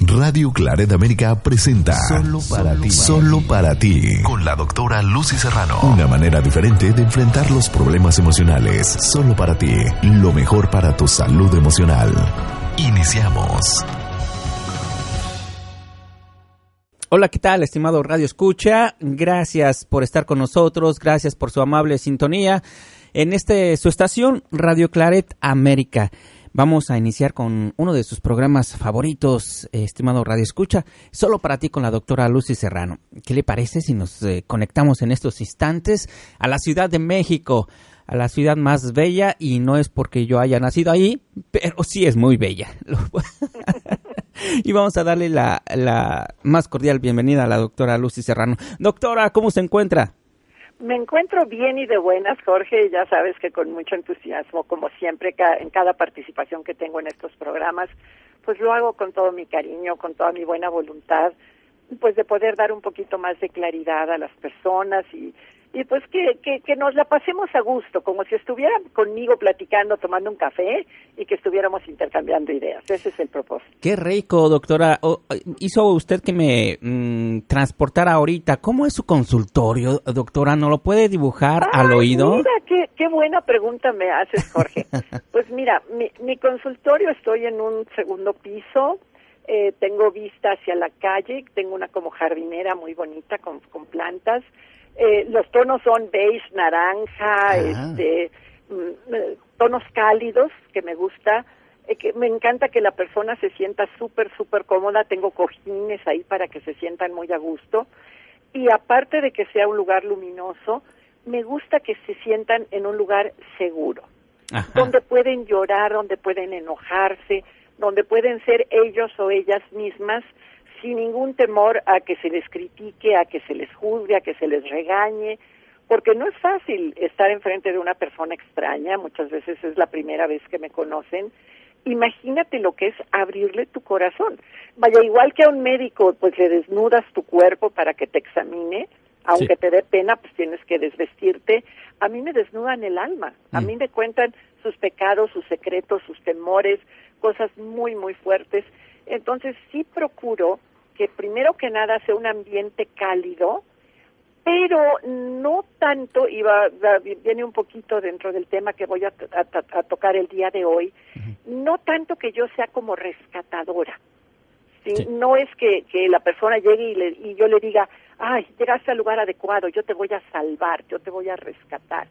Radio Claret América presenta Solo para ti. Solo para ti. Con la doctora Lucy Serrano. Una manera diferente de enfrentar los problemas emocionales. Solo para ti. Lo mejor para tu salud emocional. Iniciamos. Hola, ¿qué tal, estimado Radio Escucha? Gracias por estar con nosotros, gracias por su amable sintonía en este su estación Radio Claret América. Vamos a iniciar con uno de sus programas favoritos, estimado Radio Escucha, solo para ti con la doctora Lucy Serrano. ¿Qué le parece si nos eh, conectamos en estos instantes a la Ciudad de México, a la ciudad más bella? Y no es porque yo haya nacido ahí, pero sí es muy bella. y vamos a darle la más cordial bienvenida a la doctora Lucy Serrano. Doctora, ¿cómo se encuentra? Me encuentro bien y de buenas, Jorge. Ya sabes que con mucho entusiasmo, como siempre, en cada participación que tengo en estos programas, pues lo hago con todo mi cariño, con toda mi buena voluntad, pues de poder dar un poquito más de claridad a las personas y y pues que, que, nos la pasemos a gusto, como si estuvieran conmigo platicando, tomando un café y que estuviéramos intercambiando ideas. Ese es el propósito. Qué rico, doctora. hizo usted que me mm, transportara ahorita. ¿Cómo es su consultorio, doctora? ¿No lo puede dibujar al oído? Mira, qué, qué buena pregunta me haces, Jorge. pues mira, mi, mi consultorio estoy en un segundo piso. Eh, tengo vista hacia la calle, tengo una como jardinera muy bonita con, con plantas. Eh, los tonos son beige, naranja, este, mm, eh, tonos cálidos que me gusta. Eh, que me encanta que la persona se sienta súper, súper cómoda. Tengo cojines ahí para que se sientan muy a gusto. Y aparte de que sea un lugar luminoso, me gusta que se sientan en un lugar seguro, donde pueden llorar, donde pueden enojarse, donde pueden ser ellos o ellas mismas sin ningún temor a que se les critique, a que se les juzgue, a que se les regañe, porque no es fácil estar enfrente de una persona extraña, muchas veces es la primera vez que me conocen. Imagínate lo que es abrirle tu corazón. Vaya, igual que a un médico, pues le desnudas tu cuerpo para que te examine, aunque te dé pena, pues tienes que desvestirte. A mí me desnudan el alma, a mm. mí me cuentan sus pecados, sus secretos, sus temores, cosas muy, muy fuertes. Entonces sí procuro que primero que nada sea un ambiente cálido, pero no tanto, y va, viene un poquito dentro del tema que voy a, tocar el día de hoy, no tanto que yo sea como rescatadora. ¿sí? No es que, que la persona llegue y, y yo le diga, ay, llegaste al lugar adecuado, yo te voy a salvar, yo te voy a rescatar,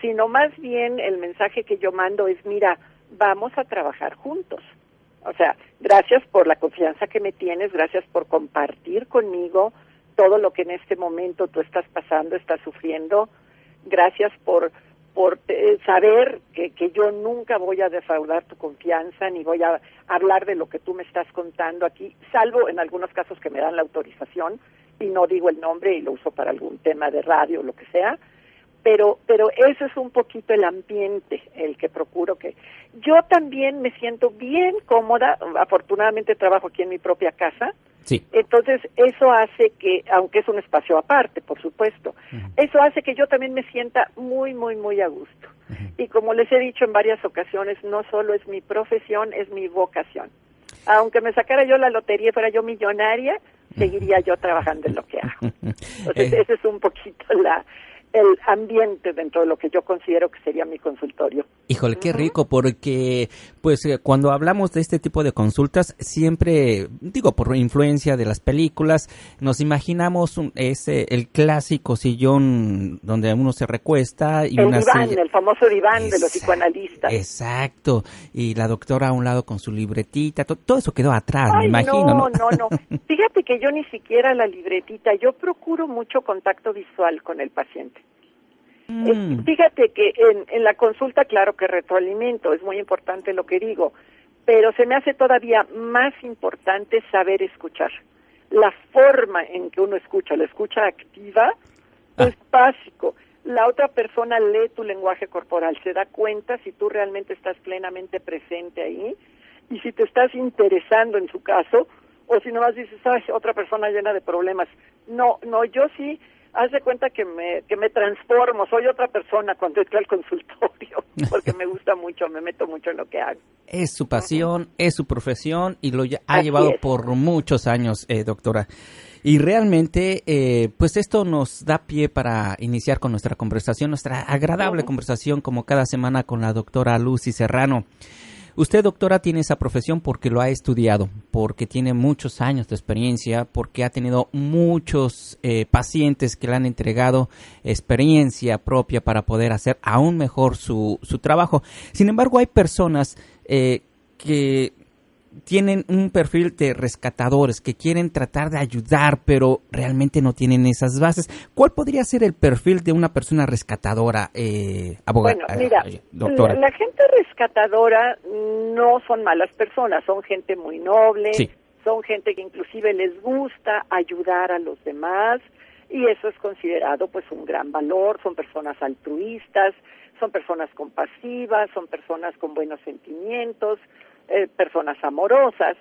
sino más bien el mensaje que yo mando es, mira, vamos a trabajar juntos. O sea, gracias por la confianza que me tienes, gracias por compartir conmigo todo lo que en este momento tú estás pasando, estás sufriendo. Gracias por por eh, saber que, que yo nunca voy a defraudar tu confianza ni voy a hablar de lo que tú me estás contando aquí, salvo en algunos casos que me dan la autorización y no digo el nombre y lo uso para algún tema de radio o lo que sea, pero pero eso es un poquito el ambiente el que procuro que yo también me siento bien cómoda afortunadamente trabajo aquí en mi propia casa sí. entonces eso hace que aunque es un espacio aparte por supuesto eso hace que yo también me sienta muy muy muy a gusto. Y como les he dicho en varias ocasiones no solo es mi profesión es mi vocación. Aunque me sacara yo la lotería y fuera yo millonaria seguiría yo trabajando en lo que hago. Entonces eh. esa es un poquito la el ambiente dentro de lo que yo considero que sería mi consultorio. Híjole, qué rico, porque pues eh, cuando hablamos de este tipo de consultas, siempre, digo, por influencia de las películas, nos imaginamos ese, el clásico sillón donde uno se recuesta y el una diván, el famoso diván de los psicoanalistas. Exacto, y la doctora a un lado con su libretita, todo eso quedó atrás, me imagino. No, no, no, Fíjate que yo ni siquiera la libretita, yo procuro mucho contacto visual con el paciente. Mm. Fíjate que en, en la consulta, claro que retroalimento, es muy importante lo que digo, pero se me hace todavía más importante saber escuchar. La forma en que uno escucha, la escucha activa, ah. es básico. La otra persona lee tu lenguaje corporal, se da cuenta si tú realmente estás plenamente presente ahí y si te estás interesando en su caso o si nomás dices, ay, otra persona llena de problemas. No, no, yo sí haz de cuenta que me, que me transformo, soy otra persona cuando estoy al consultorio, porque me gusta mucho, me meto mucho en lo que hago. Es su pasión, es su profesión y lo ha llevado por muchos años, eh, doctora. Y realmente, eh, pues esto nos da pie para iniciar con nuestra conversación, nuestra agradable conversación como cada semana con la doctora Lucy Serrano. Usted, doctora, tiene esa profesión porque lo ha estudiado, porque tiene muchos años de experiencia, porque ha tenido muchos eh, pacientes que le han entregado experiencia propia para poder hacer aún mejor su, su trabajo. Sin embargo, hay personas eh, que tienen un perfil de rescatadores que quieren tratar de ayudar, pero realmente no tienen esas bases. ¿Cuál podría ser el perfil de una persona rescatadora, eh, abogada? Bueno, mira, doctora? La, gente rescatadora no son malas personas, son gente muy noble, son gente que inclusive les gusta ayudar a los demás y eso es considerado pues un gran valor, son personas altruistas, son personas compasivas, son personas con buenos sentimientos, eh, personas amorosas.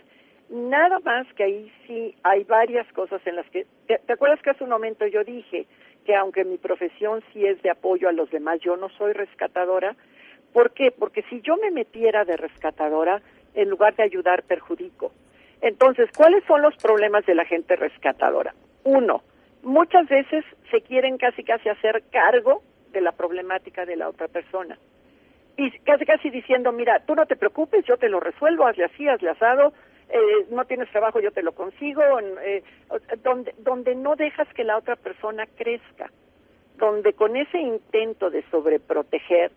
Nada más que ahí sí hay varias cosas en las que... ¿te, acuerdas que hace un momento yo dije que aunque mi profesión sí es de apoyo a los demás, yo no soy rescatadora? ¿Por qué? Porque si yo me metiera de rescatadora, en lugar de ayudar, perjudico. Entonces, ¿cuáles son los problemas de la gente rescatadora? Uno, muchas veces se quieren casi casi hacer cargo de la problemática de la otra persona casi casi diciendo, mira, tú no te preocupes, yo te lo resuelvo, hazle así, hazle asado, eh, no tienes trabajo, yo te lo consigo, eh, donde, donde no dejas que la otra persona crezca, donde con ese intento de sobreproteger,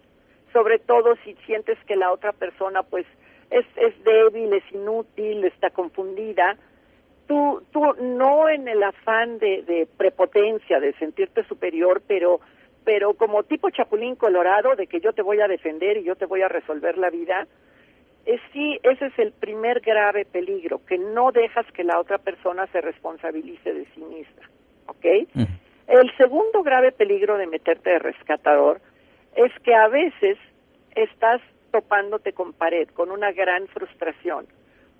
sobre todo si sientes que la otra persona pues es, es débil, es inútil, está confundida, tú, tú no en el afán de, de prepotencia, de sentirte superior, pero pero como tipo chapulín colorado de que yo te voy a defender y yo te voy a resolver la vida, es sí, ese es el primer grave peligro, que no dejas que la otra persona se responsabilice de sí misma, ¿ok? El segundo grave peligro de meterte de rescatador es que a veces estás topándote con pared, con una gran frustración,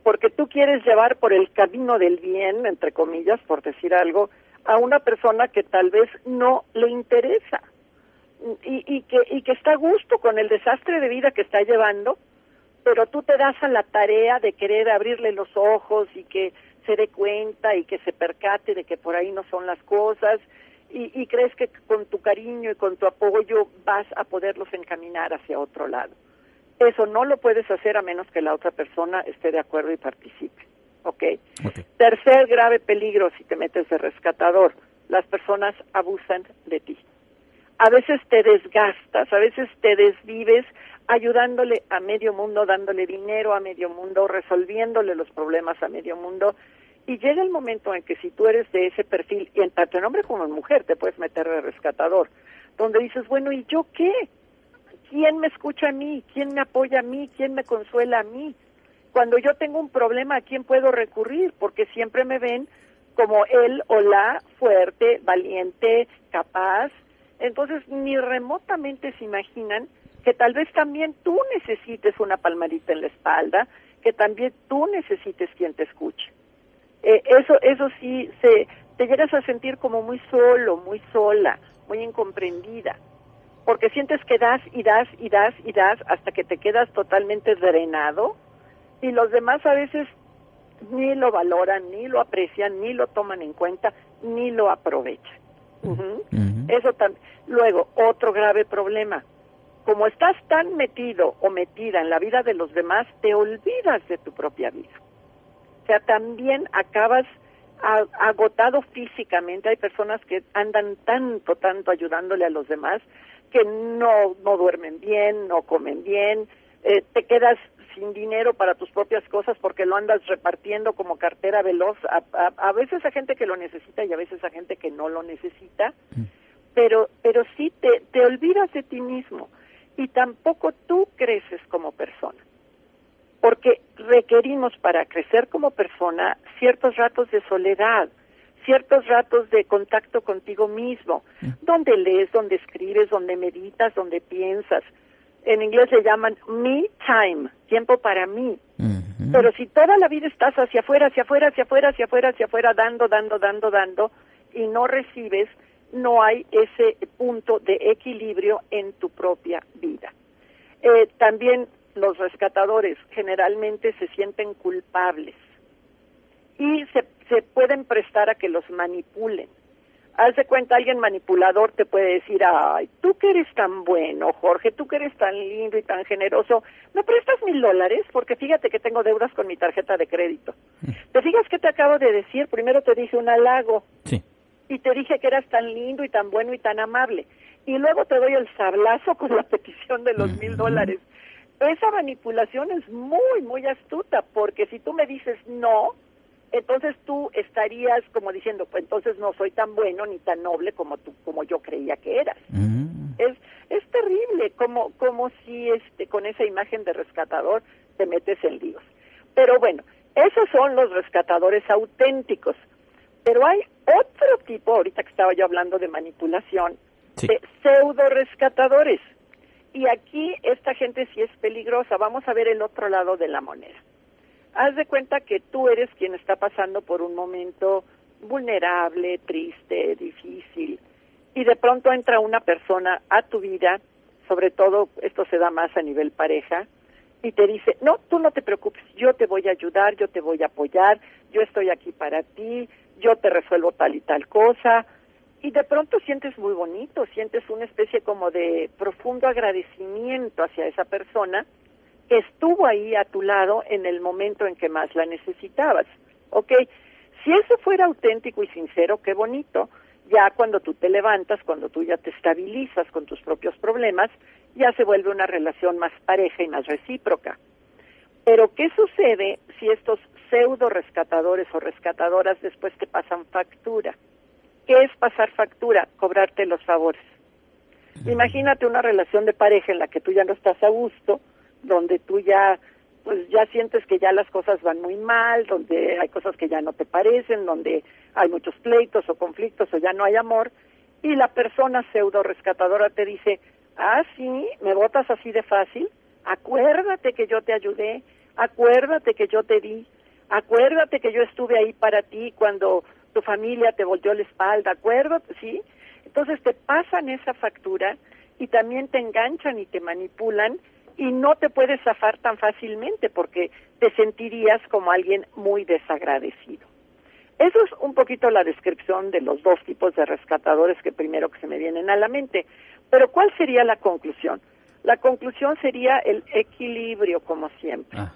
porque tú quieres llevar por el camino del bien, entre comillas, por decir algo, a una persona que tal vez no le interesa y, y, que, y que está a gusto con el desastre de vida que está llevando, pero tú te das a la tarea de querer abrirle los ojos y que se dé cuenta y que se percate de que por ahí no son las cosas y, y crees que con tu cariño y con tu apoyo vas a poderlos encaminar hacia otro lado. Eso no lo puedes hacer a menos que la otra persona esté de acuerdo y participe. ¿ok? Tercer grave peligro si te metes de rescatador, las personas abusan a veces te desgastas, a veces te desvives ayudándole a medio mundo, dándole dinero a medio mundo, resolviéndole los problemas a medio mundo. Y llega el momento en que si tú eres de ese perfil, y tanto en hombre como en mujer te puedes meter de rescatador, donde dices, bueno, ¿y yo qué? ¿Quién me escucha a mí? ¿Quién me apoya a mí? ¿Quién me consuela a mí? Cuando yo tengo un problema, ¿a quién puedo recurrir? Porque siempre me ven como él o la fuerte, valiente, capaz, entonces ni remotamente se imaginan que tal vez también tú necesites una palmadita en la espalda, que también tú necesites quien te escuche. Eh, eso, eso sí, te llegas a sentir como muy solo, muy sola, muy incomprendida, porque sientes que das y das y das y das hasta que te quedas totalmente drenado y los demás a veces ni lo valoran, ni lo aprecian, ni lo toman en cuenta, ni lo aprovechan. Eso también. Luego, otro grave problema. Como estás tan metido o metida en la vida de los demás, te olvidas de tu propia vida. O sea, también acabas agotado físicamente. Hay personas que andan tanto, tanto ayudándole a los demás que no, no duermen bien, no comen bien, eh, te quedas sin dinero para tus propias cosas porque lo andas repartiendo como cartera veloz a, a, veces a gente que lo necesita y a veces a gente que no lo necesita, mm. pero, pero sí te, te olvidas de ti mismo y tampoco tú creces como persona. porque requerimos para crecer como persona ciertos ratos de soledad, ciertos ratos de contacto contigo mismo, mm. donde lees, donde escribes, donde meditas, donde piensas. En inglés se llaman me time, tiempo para mí. Pero si toda la vida estás hacia afuera, hacia afuera, hacia afuera, hacia afuera, hacia afuera, dando, dando, dando, dando, y no recibes, no hay ese punto de equilibrio en tu propia vida. Eh, también los rescatadores generalmente se sienten culpables y se, se pueden prestar a que los manipulen. Haz de cuenta, alguien manipulador te puede decir, ay, tú que eres tan bueno, Jorge, tú que eres tan lindo y tan generoso, ¿me prestas mil dólares? Porque fíjate que tengo deudas con mi tarjeta de crédito. Mm. ¿Te fijas qué te acabo de decir? Primero te dije un halago. Sí. Y te dije que eras tan lindo y tan bueno y tan amable. Y luego te doy el sablazo con la petición de los mil dólares. Esa manipulación es muy, muy astuta, porque si tú me dices no, entonces tú estarías como diciendo, pues entonces no soy tan bueno ni tan noble como tú, como yo creía que eras. Mm. Es, es terrible, como, como si este, con esa imagen de rescatador te metes en líos. Pero bueno, esos son los rescatadores auténticos. Pero hay otro tipo, ahorita que estaba yo hablando de manipulación, de pseudo rescatadores. Y aquí esta gente sí es peligrosa. Vamos a ver el otro lado de la moneda haz de cuenta que tú eres quien está pasando por un momento vulnerable, triste, difícil, y de pronto entra una persona a tu vida, sobre todo esto se da más a nivel pareja, y te dice, no, tú no te preocupes, yo te voy a ayudar, yo te voy a apoyar, yo estoy aquí para ti, yo te resuelvo tal y tal cosa, y de pronto sientes muy bonito, sientes una especie como de profundo agradecimiento hacia esa persona, estuvo ahí a tu lado en el momento en que más la necesitabas. ¿Ok? Si eso fuera auténtico y sincero, qué bonito. Ya cuando tú te levantas, cuando tú ya te estabilizas con tus propios problemas, ya se vuelve una relación más pareja y más recíproca. Pero ¿qué sucede si estos pseudo rescatadores o rescatadoras después te pasan factura? ¿Qué es pasar factura? Cobrarte los favores. Imagínate una relación de pareja en la que tú ya no estás a gusto, donde tú ya pues ya sientes que ya las cosas van muy mal, donde hay cosas que ya no te parecen, donde hay muchos pleitos o conflictos o ya no hay amor, y la persona pseudo rescatadora te dice, ah, sí, me votas así de fácil, acuérdate que yo te ayudé, acuérdate que yo te di, acuérdate que yo estuve ahí para ti cuando tu familia te volteó la espalda, acuérdate, ¿sí? Entonces te pasan esa factura y también te enganchan y te manipulan y no te puedes zafar tan fácilmente porque te sentirías como alguien muy desagradecido. Eso es un poquito la descripción de los dos tipos de rescatadores que primero que se me vienen a la mente. Pero ¿cuál sería la conclusión? La conclusión sería el equilibrio, como siempre. Ah.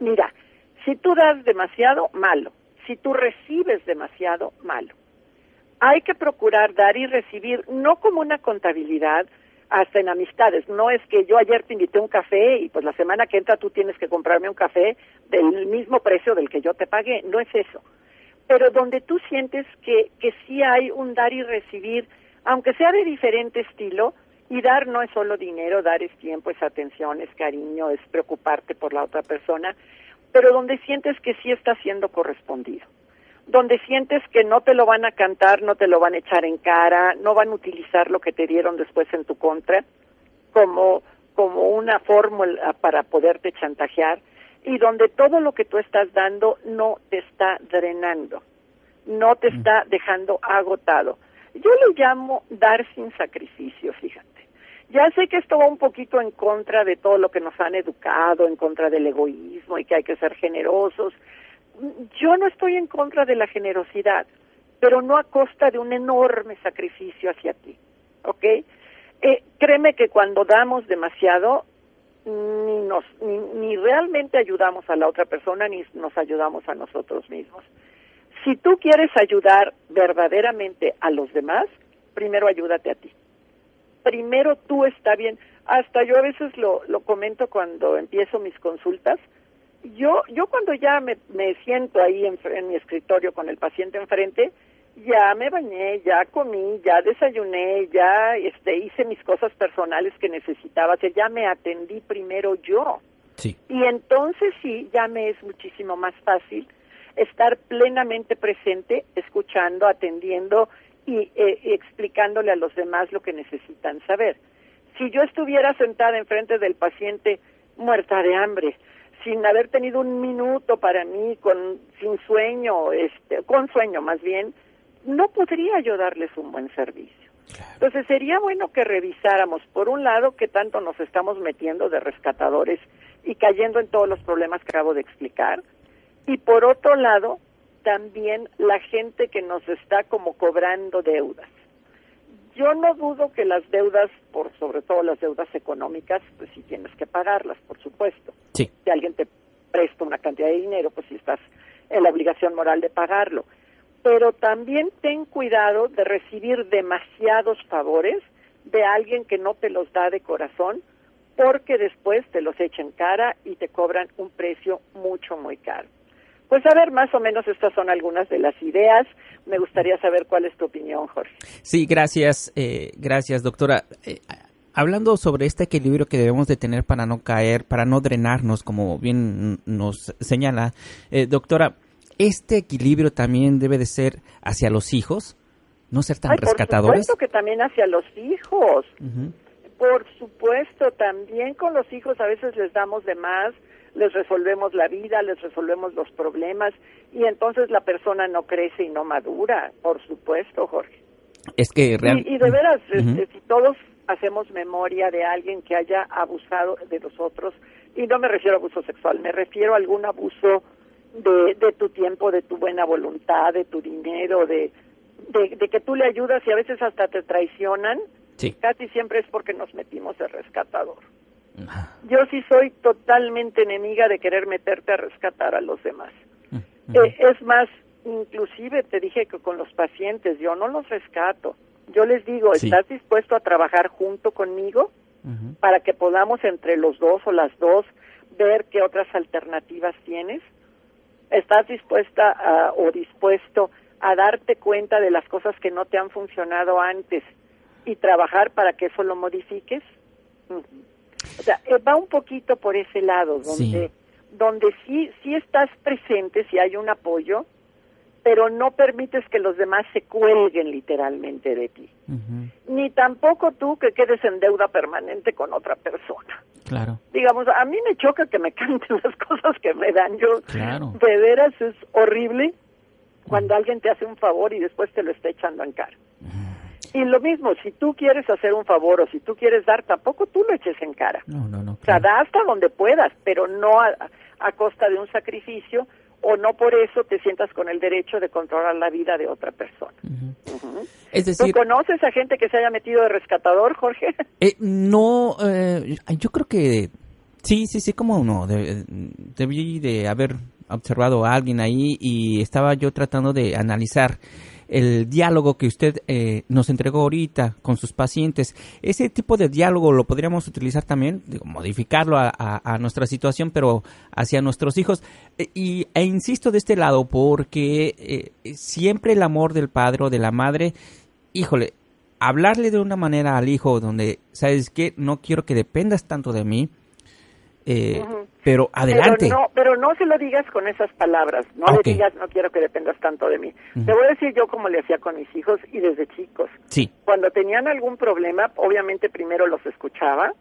Mira, si tú das demasiado, malo. Si tú recibes demasiado, malo. Hay que procurar dar y recibir no como una contabilidad, hasta en amistades. No es que yo ayer te invité un café y pues la semana que entra tú tienes que comprarme un café del mismo precio del que yo te pagué. No es eso. Pero donde tú sientes que, que sí hay un dar y recibir, aunque sea de diferente estilo, y dar no es solo dinero, dar es tiempo, es atención, es cariño, es preocuparte por la otra persona, pero donde sientes que sí está siendo correspondido donde sientes que no te lo van a cantar, no te lo van a echar en cara, no van a utilizar lo que te dieron después en tu contra como, como una fórmula para poderte chantajear y donde todo lo que tú estás dando no te está drenando, no te está dejando agotado. Yo lo llamo dar sin sacrificio, fíjate. Ya sé que esto va un poquito en contra de todo lo que nos han educado, en contra del egoísmo y que hay que ser generosos, yo no estoy en contra de la generosidad, pero no a costa de un enorme sacrificio hacia ti, ¿ok? Eh, créeme que cuando damos demasiado, ni, nos, ni, ni realmente ayudamos a la otra persona, ni nos ayudamos a nosotros mismos. Si tú quieres ayudar verdaderamente a los demás, primero ayúdate a ti. Primero tú está bien. Hasta yo a veces lo, lo comento cuando empiezo mis consultas yo, yo cuando ya me, me siento ahí en, en, mi escritorio con el paciente enfrente, ya me bañé, ya comí, ya desayuné, ya este, hice mis cosas personales que necesitaba, sea, ya me atendí primero yo. Sí. Y entonces sí, ya me es muchísimo más fácil estar plenamente presente, escuchando, atendiendo y eh, explicándole a los demás lo que necesitan saber. Si yo estuviera sentada enfrente del paciente muerta de hambre, sin haber tenido un minuto para mí, con sin sueño, este, con sueño más bien, no podría yo darles un buen servicio. Entonces sería bueno que revisáramos, por un lado, qué tanto nos estamos metiendo de rescatadores y cayendo en todos los problemas que acabo de explicar, y por otro lado, también la gente que nos está como cobrando deudas. Yo no dudo que las deudas, por sobre todo las deudas económicas, pues sí tienes que pagarlas, por supuesto. Sí. Si alguien te presta una cantidad de dinero, pues sí estás en la obligación moral de pagarlo. Pero también ten cuidado de recibir demasiados favores de alguien que no te los da de corazón, porque después te los echan cara y te cobran un precio mucho, muy caro. Pues a ver, más o menos estas son algunas de las ideas. Me gustaría saber cuál es tu opinión, Jorge. Sí, gracias, eh, gracias, doctora. Eh, hablando sobre este equilibrio que debemos de tener para no caer, para no drenarnos, como bien nos señala, eh, doctora, ¿este equilibrio también debe de ser hacia los hijos? ¿No ser tan Ay, rescatadores? Por supuesto que también hacia los hijos. Por supuesto, también con los hijos a veces les damos de más, les resolvemos la vida, les resolvemos los problemas y entonces la persona no crece y no madura, por supuesto, Jorge. Es que real... y, y, de veras, este, si todos hacemos memoria de alguien que haya abusado de nosotros, y no me refiero a abuso sexual, me refiero a algún abuso de, de tu tiempo, de tu buena voluntad, de tu dinero, de, de, de que tú le ayudas y a veces hasta te traicionan, Sí. casi siempre es porque nos metimos de rescatador. Yo sí soy totalmente enemiga de querer meterte a rescatar a los demás. Eh, es más, inclusive te dije que con los pacientes yo no los rescato. Yo les digo, Sí. ¿estás dispuesto a trabajar junto conmigo para que podamos entre los dos o las dos ver qué otras alternativas tienes? ¿Estás dispuesta a- o dispuesto a darte cuenta de las cosas que no te han funcionado antes y trabajar para que eso lo modifiques? Ujú. O sea, eh, va un poquito por ese lado, donde, Sí. donde sí, sí estás presente, si hay un apoyo, pero no permites que los demás se cuelguen literalmente de ti. Ni tampoco tú que quedes en deuda permanente con otra persona. Claro. Digamos, a mí me choca que me canten las cosas que me dan. Yo, Claro. de veras, es horrible cuando alguien te hace un favor y después te lo está echando en cara. Y lo mismo, si tú quieres hacer un favor o si tú quieres dar, tampoco tú lo eches en cara. No, no, no. O sea, da hasta donde puedas, pero no a, a costa de un sacrificio o no por eso te sientas con el derecho de controlar la vida de otra persona. Es ¿Tú decir, conoces a gente que se haya metido de rescatador, Jorge? eh, no, eh, yo creo que sí, sí, sí, como no. De- debí de haber observado a alguien ahí y estaba yo tratando de analizar el diálogo que usted eh, nos entregó ahorita con sus pacientes. Ese tipo de diálogo lo podríamos utilizar también, modificarlo a nuestra situación, pero hacia nuestros hijos. E, y, e insisto de este lado porque eh, siempre el amor del padre o de la madre, híjole, hablarle de una manera al hijo donde, ¿sabes qué? No quiero que dependas tanto de mí, eh, pero adelante. Pero no, pero no se lo digas con esas palabras. No Ok. le digas, no quiero que dependas tanto de mí. Te voy a decir yo como le hacía con mis hijos y desde chicos. Sí. Cuando tenían algún problema, obviamente primero los escuchaba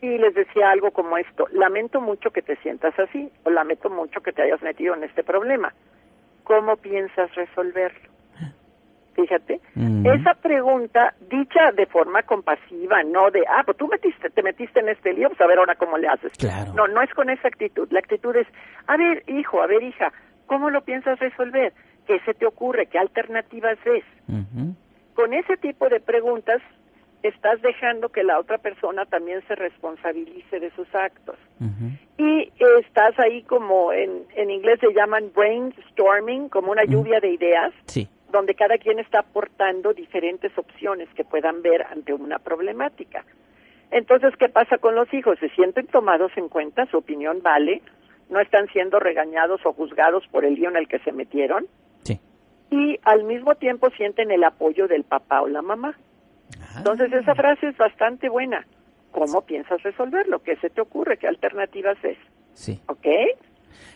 y les decía algo como esto, lamento mucho que te sientas así o lamento mucho que te hayas metido en este problema. ¿Cómo piensas resolverlo? Fíjate, Mm. esa pregunta dicha de forma compasiva, no de, ah, pues tú metiste, te metiste en este lío, pues a ver ahora cómo le haces. Claro. No, no es con esa actitud. La actitud es, a ver, hijo, a ver, hija, ¿cómo lo piensas resolver? ¿Qué se te ocurre? ¿Qué alternativas ves? Con ese tipo de preguntas estás dejando que la otra persona también se responsabilice de sus actos. Y estás ahí como en, en inglés se llaman brainstorming, como una lluvia de ideas, Sí. Donde cada quien está aportando diferentes opciones que puedan ver ante una problemática. Entonces, ¿qué pasa con los hijos? Se sienten tomados en cuenta, su opinión vale, no están siendo regañados o juzgados por el lío en el que se metieron Sí. y al mismo tiempo sienten el apoyo del papá o la mamá. Ah. Entonces, esa frase es bastante buena. cómo piensas resolverlo, qué se te ocurre, qué alternativas es. Sí. ¿Ok?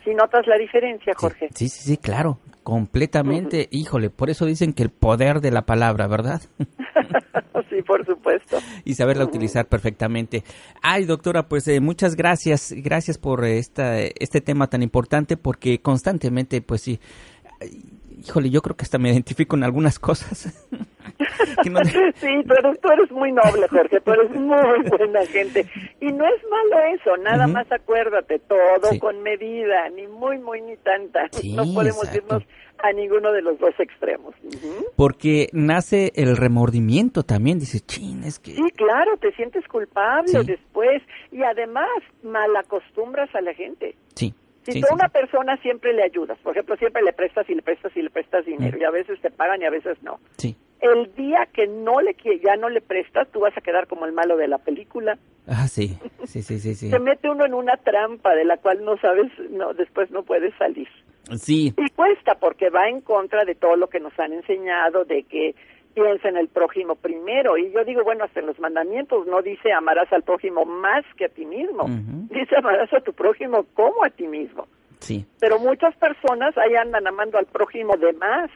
Si notas la diferencia, Jorge. Sí, sí, sí, claro, completamente. Híjole, por eso dicen que el poder de la palabra, ¿verdad? sí, por supuesto. y saberla utilizar perfectamente. Ay, doctora, pues eh, muchas gracias, gracias por esta, este tema tan importante porque constantemente, pues sí, híjole, yo creo que hasta me identifico en algunas cosas. Sí, pero tú eres muy noble, Jorge, tú eres muy buena gente. Y no es malo eso, nada más acuérdate, todo con medida, ni muy, muy, ni tanta. no podemos irnos a ninguno de los dos extremos. Porque nace el remordimiento también, dice, chin, es que... Sí, claro, te sientes culpable después y además malacostumbras a la gente. Sí. Si tú a una persona siempre le ayudas, por ejemplo, siempre le prestas y le prestas y le prestas dinero, y a veces te pagan y a veces no. Sí el día que no le ya no le prestas, tú vas a quedar como el malo de la película. Ah, sí, sí, sí, sí. Se mete uno en una trampa de la cual no sabes, no, después no puedes salir. Sí. Y cuesta porque va en contra de todo lo que nos han enseñado, de que piensa en el prójimo primero. Y yo digo, bueno, hasta en los mandamientos no dice amarás al prójimo más que a ti mismo. Dice amarás a tu prójimo como a ti mismo. Sí. Pero muchas personas ahí andan amando al prójimo de más.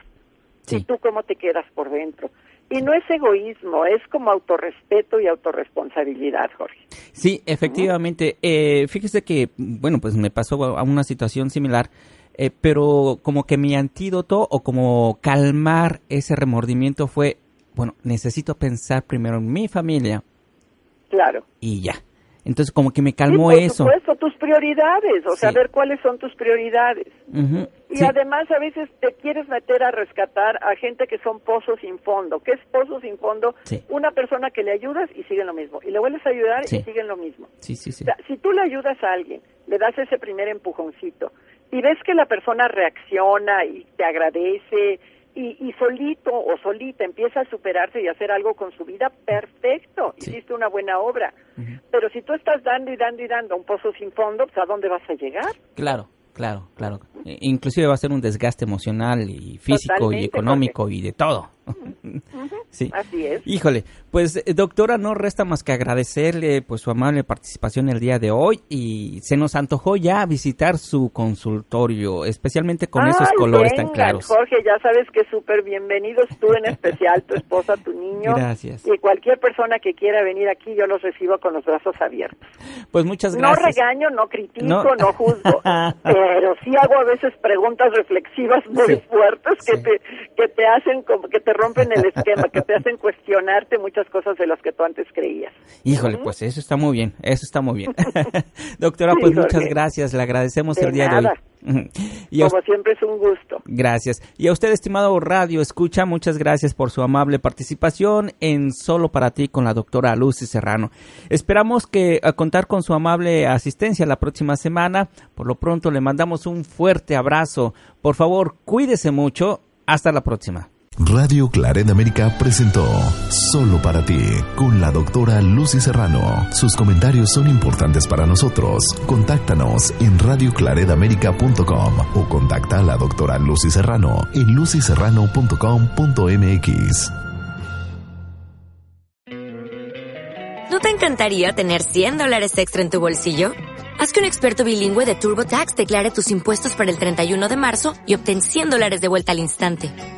¿Y tú cómo te quedas por dentro? Y no es egoísmo, es como autorrespeto y autorresponsabilidad, Jorge. Sí, efectivamente. Eh, fíjese que, bueno, pues me pasó a una situación similar, eh, pero como que mi antídoto o como calmar ese remordimiento fue, bueno, necesito pensar primero en mi familia. Claro. Y ya. Entonces como que me calmó sí, por eso. Supuesto, tus prioridades, o sea, ver cuáles son tus prioridades. y además a veces te quieres meter a rescatar a gente que son pozos sin fondo. ¿Qué es pozos sin fondo? Una persona que le ayudas y siguen lo mismo. Y le vuelves a ayudar y siguen lo mismo. Sí, sí, sí. O sea, si tú le ayudas a alguien, le das ese primer empujoncito y ves que la persona reacciona y te agradece y, solito o solita empieza a superarse y hacer algo con su vida, perfecto, hiciste una buena obra. Pero si tú estás dando y dando y dando un pozo sin fondo, pues ¿a dónde vas a llegar? Claro, claro, claro. E, inclusive va a ser un desgaste emocional y físico y económico y de todo. Sí. Así es. Híjole, pues eh, doctora, no resta más que agradecerle pues su amable participación el día de hoy y se nos antojó ya visitar su consultorio, especialmente con esos colores tan claros. Jorge, ya sabes que súper bienvenidos tú en especial, tu esposa, tu niño. Gracias. Y cualquier persona que quiera venir aquí, yo los recibo con los brazos abiertos. Pues muchas gracias. No regaño, no critico, no, juzgo, pero sí hago a veces preguntas reflexivas muy fuertes que te que te hacen como que te rompen el esquema, que te hacen cuestionarte muchas cosas de las que tú antes creías. Híjole, pues eso está muy bien, eso está muy bien. Doctora, pues muchas gracias, le agradecemos el día de hoy. Y Como siempre es un gusto. Gracias. Y a usted, estimado Radio Escucha, muchas gracias por su amable participación en Solo para ti con la doctora Lucy Serrano. Esperamos que a contar con su amable asistencia la próxima semana. Por lo pronto le mandamos un fuerte abrazo. Por favor, cuídese mucho. Hasta la próxima. Radio Claret América presentó Solo para ti con la doctora Lucy Serrano. Sus comentarios son importantes para nosotros. Contáctanos en radioclaredamerica.com o contacta a la doctora Lucy Serrano en lucyserrano.com.mx. ¿No te encantaría tener 100 dólares extra en tu bolsillo? Haz que un experto bilingüe de TurboTax declare tus impuestos para el 31 de marzo y obtén 100 dólares de vuelta al instante.